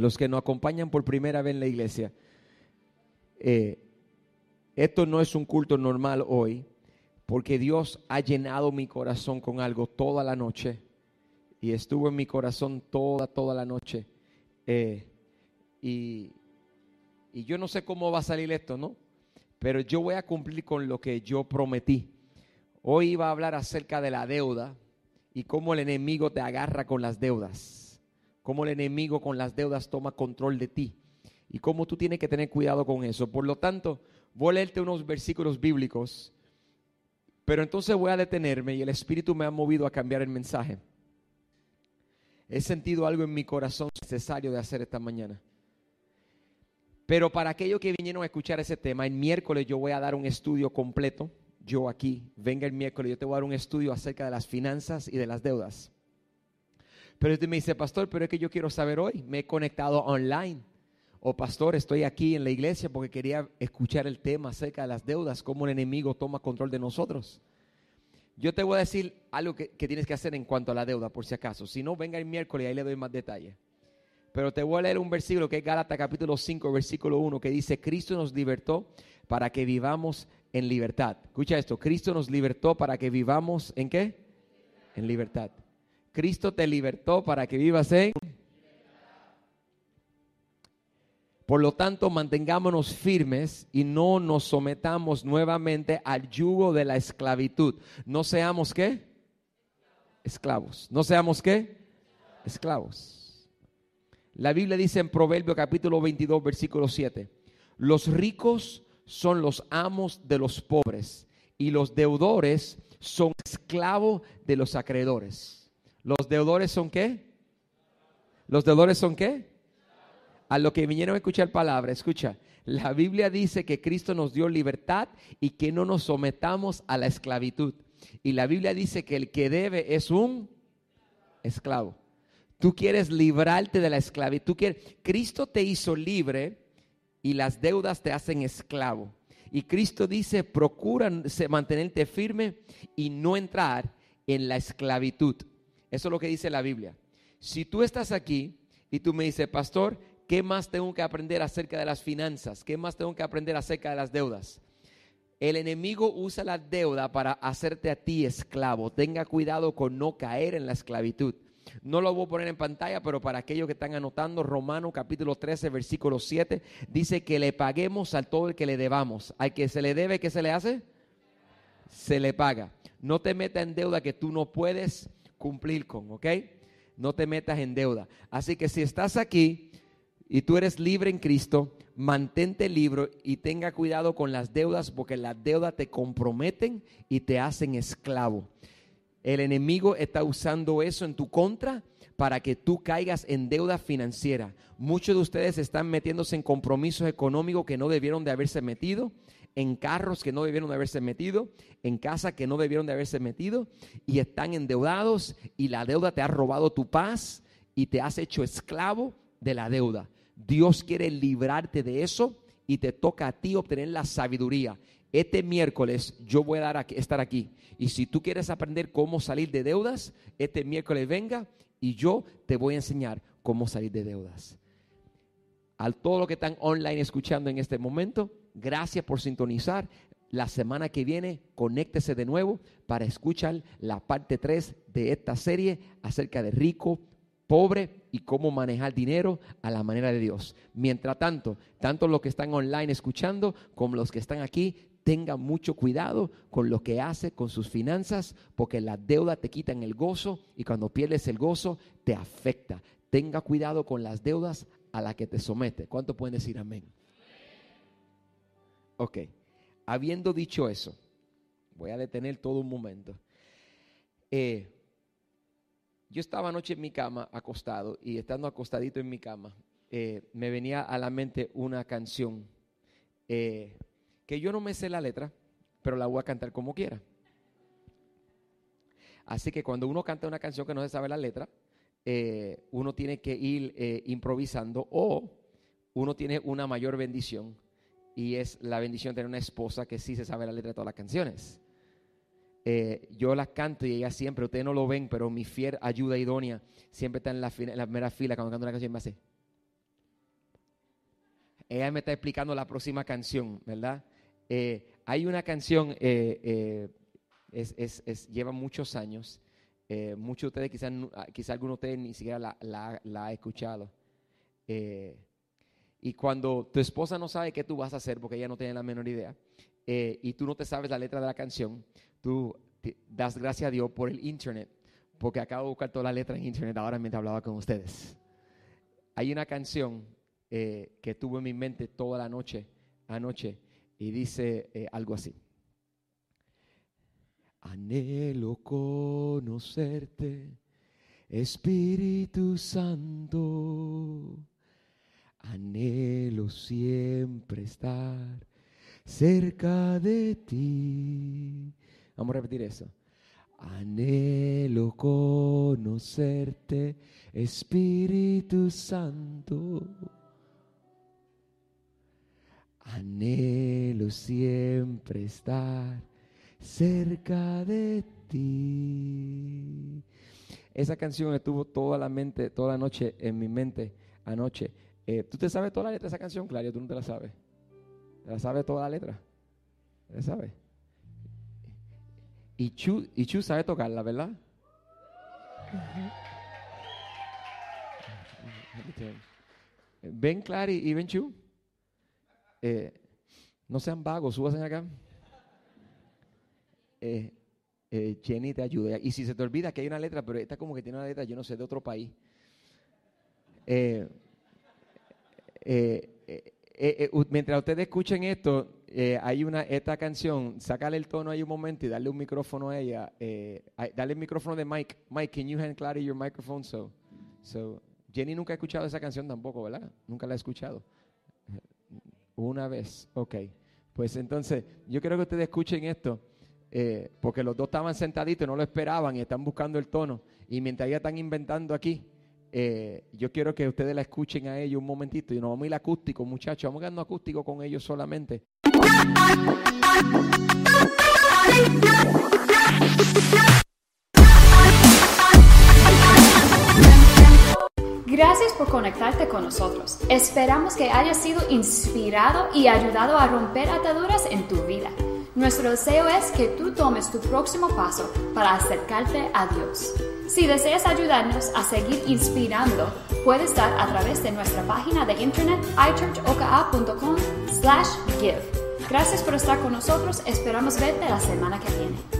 los que nos acompañan por primera vez en la iglesia, eh, esto no es un culto normal hoy, porque Dios ha llenado mi corazón con algo toda la noche y estuvo en mi corazón toda, toda la noche. Eh, y, y yo no sé cómo va a salir esto, ¿no? Pero yo voy a cumplir con lo que yo prometí. Hoy iba a hablar acerca de la deuda y cómo el enemigo te agarra con las deudas. Cómo el enemigo con las deudas toma control de ti. Y cómo tú tienes que tener cuidado con eso. Por lo tanto, voy a leerte unos versículos bíblicos. Pero entonces voy a detenerme y el Espíritu me ha movido a cambiar el mensaje. He sentido algo en mi corazón necesario de hacer esta mañana. Pero para aquellos que vinieron a escuchar ese tema, el miércoles yo voy a dar un estudio completo yo aquí, venga el miércoles, yo te voy a dar un estudio acerca de las finanzas y de las deudas. Pero usted me dice, pastor, pero es que yo quiero saber hoy, me he conectado online. O pastor, estoy aquí en la iglesia porque quería escuchar el tema acerca de las deudas, cómo el enemigo toma control de nosotros. Yo te voy a decir algo que, tienes que hacer en cuanto a la deuda, por si acaso. Si no, venga el miércoles y ahí le doy más detalle. Pero te voy a leer un versículo que es Gálatas capítulo 5, versículo 1, que dice, Cristo nos libertó para que vivamos en libertad. Escucha esto, Cristo nos libertó para que vivamos en qué? En libertad. Cristo te libertó para que vivas en... Por lo tanto, mantengámonos firmes y no nos sometamos nuevamente al yugo de la esclavitud. No seamos qué? Esclavos. No seamos qué? Esclavos. La Biblia dice en Proverbio capítulo 22, versículo 7. Los ricos son los amos de los pobres y los deudores son esclavos de los acreedores. ¿Los deudores son qué? ¿Los deudores son qué? A lo que vinieron a escuchar palabra, escucha. La Biblia dice que Cristo nos dio libertad y que no nos sometamos a la esclavitud. Y la Biblia dice que el que debe es un esclavo. Tú quieres librarte de la esclavitud. Cristo te hizo libre y las deudas te hacen esclavo. Y Cristo dice, procura mantenerte firme y no entrar en la esclavitud. Eso es lo que dice la Biblia. Si tú estás aquí y tú me dices, pastor, ¿qué más tengo que aprender acerca de las finanzas? ¿Qué más tengo que aprender acerca de las deudas? El enemigo usa la deuda para hacerte a ti esclavo. Tenga cuidado con no caer en la esclavitud. No lo voy a poner en pantalla, pero para aquellos que están anotando, Romano capítulo 13, versículo 7, dice que le paguemos al todo el que le debamos. Al que se le debe, ¿qué se le hace? Se le paga. No te metas en deuda que tú no puedes cumplir con, ¿ok? No te metas en deuda. Así que si estás aquí y tú eres libre en Cristo, mantente libre y tenga cuidado con las deudas porque las deudas te comprometen y te hacen esclavo. El enemigo está usando eso en tu contra para que tú caigas en deuda financiera. Muchos de ustedes están metiéndose en compromisos económicos que no debieron de haberse metido, en carros que no debieron de haberse metido, en casa que no debieron de haberse metido y están endeudados y la deuda te ha robado tu paz y te has hecho esclavo de la deuda. Dios quiere librarte de eso y te toca a ti obtener la sabiduría. Este miércoles yo voy a dar estar aquí. Y si tú quieres aprender cómo salir de deudas, este miércoles venga y yo te voy a enseñar cómo salir de deudas. A todos los que están online escuchando en este momento, gracias por sintonizar. La semana que viene, conéctese de nuevo para escuchar la parte 3 de esta serie acerca de rico, pobre y cómo manejar dinero a la manera de Dios. Mientras tanto, tanto los que están online escuchando como los que están aquí, tenga mucho cuidado con lo que hace con sus finanzas, porque la deuda te quitan el gozo y cuando pierdes el gozo te afecta. Tenga cuidado con las deudas a las que te somete. ¿Cuánto pueden decir amén? Ok, habiendo dicho eso, voy a detener todo un momento. Eh, yo estaba anoche en mi cama acostado y estando acostadito en mi cama, eh, me venía a la mente una canción. Eh, que yo no me sé la letra, pero la voy a cantar como quiera. Así que cuando uno canta una canción que no se sabe la letra, uno tiene que ir improvisando o uno tiene una mayor bendición y es la bendición tener una esposa que sí se sabe la letra de todas las canciones. Eh, yo las canto y ella siempre, ustedes no lo ven, pero mi fiel ayuda idónea siempre está en la, primera fila cuando canto una canción y me hace. ella me está explicando la próxima canción, ¿verdad? Eh, hay una canción, eh, es, lleva muchos años, muchos de ustedes, quizás quizá algunos de ustedes ni siquiera la, ha escuchado. Y cuando tu esposa no sabe qué tú vas a hacer, porque ella no tiene la menor idea, eh, y tú no te sabes la letra de la canción, tú das gracias a Dios por el internet, porque acabo de buscar toda la letra en internet ahora mientras hablaba con ustedes. Hay una canción eh, que tuve en mi mente toda la noche, anoche, y dice eh, algo así. Anhelo conocerte, Espíritu Santo. Anhelo siempre estar cerca de ti. Vamos a repetir eso. Anhelo conocerte, Espíritu Santo. Anhelo siempre estar cerca de ti. Esa canción estuvo toda la mente, toda la noche en mi mente anoche. Eh, ¿Tú te sabes toda la letra de esa canción, Claudia? ¿Tú no te la sabes? ¿Te la sabes toda la letra? ¿Te la sabes? Y Chu, y Chu sabe tocarla, ¿verdad? Ven, Clary, y ven, Chu. Eh, no sean vagos, súbanse acá. Eh, eh, Jenny te ayuda. Y si se te olvida que hay una letra, pero esta como que tiene una letra, yo no sé, de otro país. Eh, eh, eh, eh, eh, u- mientras ustedes escuchen esto, eh, hay una esta canción, sácale el tono ahí un momento y darle un micrófono a ella. Eh, dale el micrófono de Mike. Mike, can you hand Clary your microphone? So, so, Jenny nunca ha escuchado esa canción tampoco, ¿verdad? Nunca la ha escuchado. Una vez, ok. Pues entonces, yo quiero que ustedes escuchen esto, eh, porque los dos estaban sentaditos no lo esperaban y están buscando el tono. Y mientras ya están inventando aquí, eh, yo quiero que ustedes la escuchen a ellos un momentito. Y nos vamos a ir acústico, muchachos. Vamos quedando acústico con ellos solamente. Gracias por conectarte con nosotros. Esperamos que hayas sido inspirado y ayudado a romper ataduras en tu vida. Nuestro deseo es que tú tomes tu próximo paso para acercarte a Dios. Si deseas ayudarnos a seguir inspirando, puedes dar a través de nuestra página de internet ichurchoka.com slash give. Gracias por estar con nosotros. Esperamos verte la semana que viene.